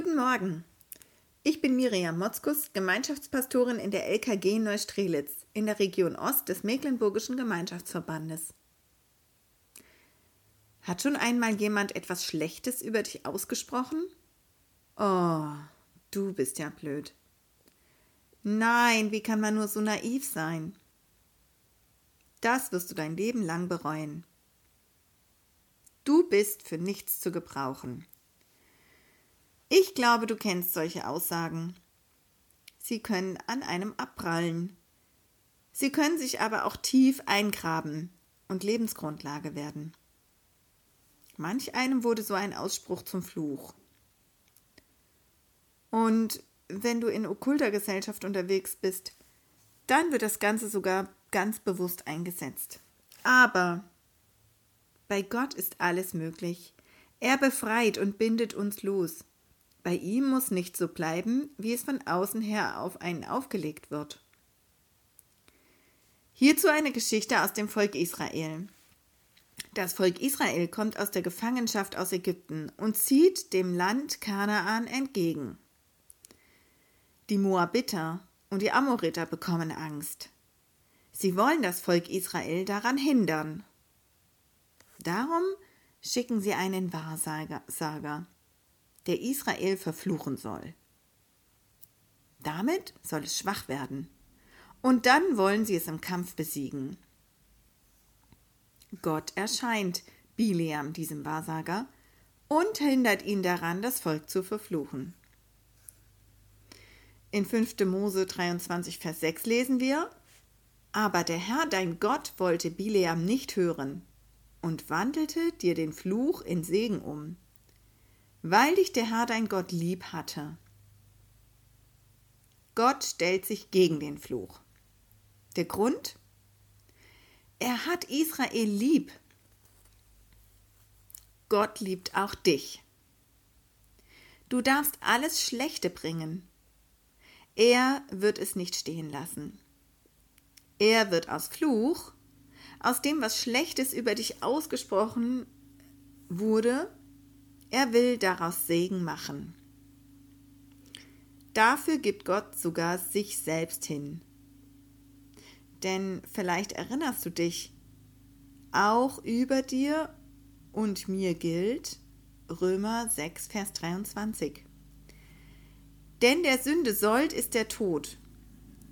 Guten Morgen. Ich bin Miriam Motzkus, Gemeinschaftspastorin in der LKG Neustrelitz in der Region Ost des Mecklenburgischen Gemeinschaftsverbandes. Hat schon einmal jemand etwas Schlechtes über dich ausgesprochen? Oh, du bist ja blöd. Nein, wie kann man nur so naiv sein? Das wirst du dein Leben lang bereuen. Du bist für nichts zu gebrauchen. Ich glaube, du kennst solche Aussagen. Sie können an einem abprallen. Sie können sich aber auch tief eingraben und Lebensgrundlage werden. Manch einem wurde so ein Ausspruch zum Fluch. Und wenn du in okkulter Gesellschaft unterwegs bist, dann wird das Ganze sogar ganz bewusst eingesetzt. Aber bei Gott ist alles möglich. Er befreit und bindet uns los. Bei ihm muss nicht so bleiben, wie es von außen her auf einen aufgelegt wird. Hierzu eine Geschichte aus dem Volk Israel. Das Volk Israel kommt aus der Gefangenschaft aus Ägypten und zieht dem Land Kanaan entgegen. Die Moabiter und die Amoriter bekommen Angst. Sie wollen das Volk Israel daran hindern. Darum schicken sie einen Wahrsager der Israel verfluchen soll. Damit soll es schwach werden. Und dann wollen sie es im Kampf besiegen. Gott erscheint Bileam, diesem Wahrsager, und hindert ihn daran, das Volk zu verfluchen. In 5. Mose 23, Vers 6 lesen wir: Aber der Herr dein Gott wollte Bileam nicht hören und wandelte dir den Fluch in Segen um weil dich der Herr dein Gott lieb hatte. Gott stellt sich gegen den Fluch. Der Grund? Er hat Israel lieb. Gott liebt auch dich. Du darfst alles Schlechte bringen. Er wird es nicht stehen lassen. Er wird aus Fluch, aus dem, was Schlechtes über dich ausgesprochen wurde, er will daraus Segen machen. Dafür gibt Gott sogar sich selbst hin. Denn vielleicht erinnerst du dich, auch über dir und mir gilt Römer 6, Vers 23. Denn der Sünde Sold ist der Tod,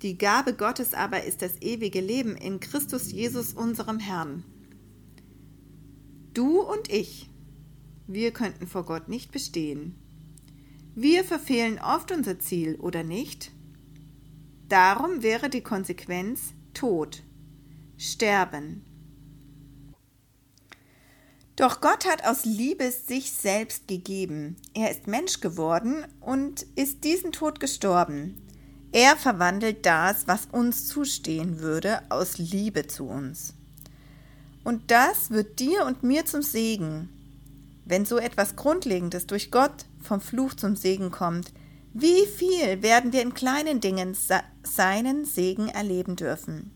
die Gabe Gottes aber ist das ewige Leben in Christus Jesus unserem Herrn. Du und ich, wir könnten vor Gott nicht bestehen. Wir verfehlen oft unser Ziel, oder nicht? Darum wäre die Konsequenz Tod, Sterben. Doch Gott hat aus Liebe sich selbst gegeben. Er ist Mensch geworden und ist diesen Tod gestorben. Er verwandelt das, was uns zustehen würde, aus Liebe zu uns. Und das wird dir und mir zum Segen, wenn so etwas Grundlegendes durch Gott vom Fluch zum Segen kommt, wie viel werden wir in kleinen Dingen seinen Segen erleben dürfen?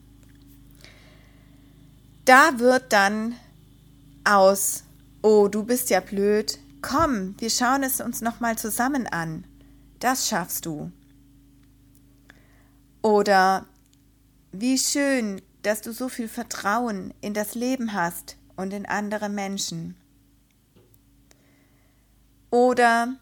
Da wird dann aus, oh, du bist ja blöd, komm, wir schauen es uns nochmal zusammen an. Das schaffst du. Oder wie schön, dass du so viel Vertrauen in das Leben hast und in andere Menschen. Oder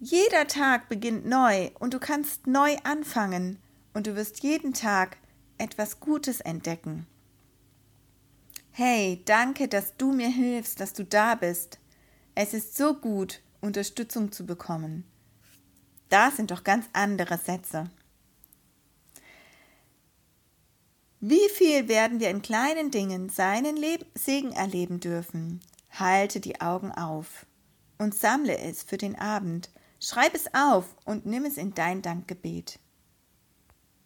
jeder Tag beginnt neu und du kannst neu anfangen und du wirst jeden Tag etwas Gutes entdecken. Hey, danke, dass du mir hilfst, dass du da bist. Es ist so gut, Unterstützung zu bekommen. Das sind doch ganz andere Sätze. Wie viel werden wir in kleinen Dingen seinen Leb Segen erleben dürfen? Halte die Augen auf und sammle es für den Abend. Schreib es auf und nimm es in dein Dankgebet.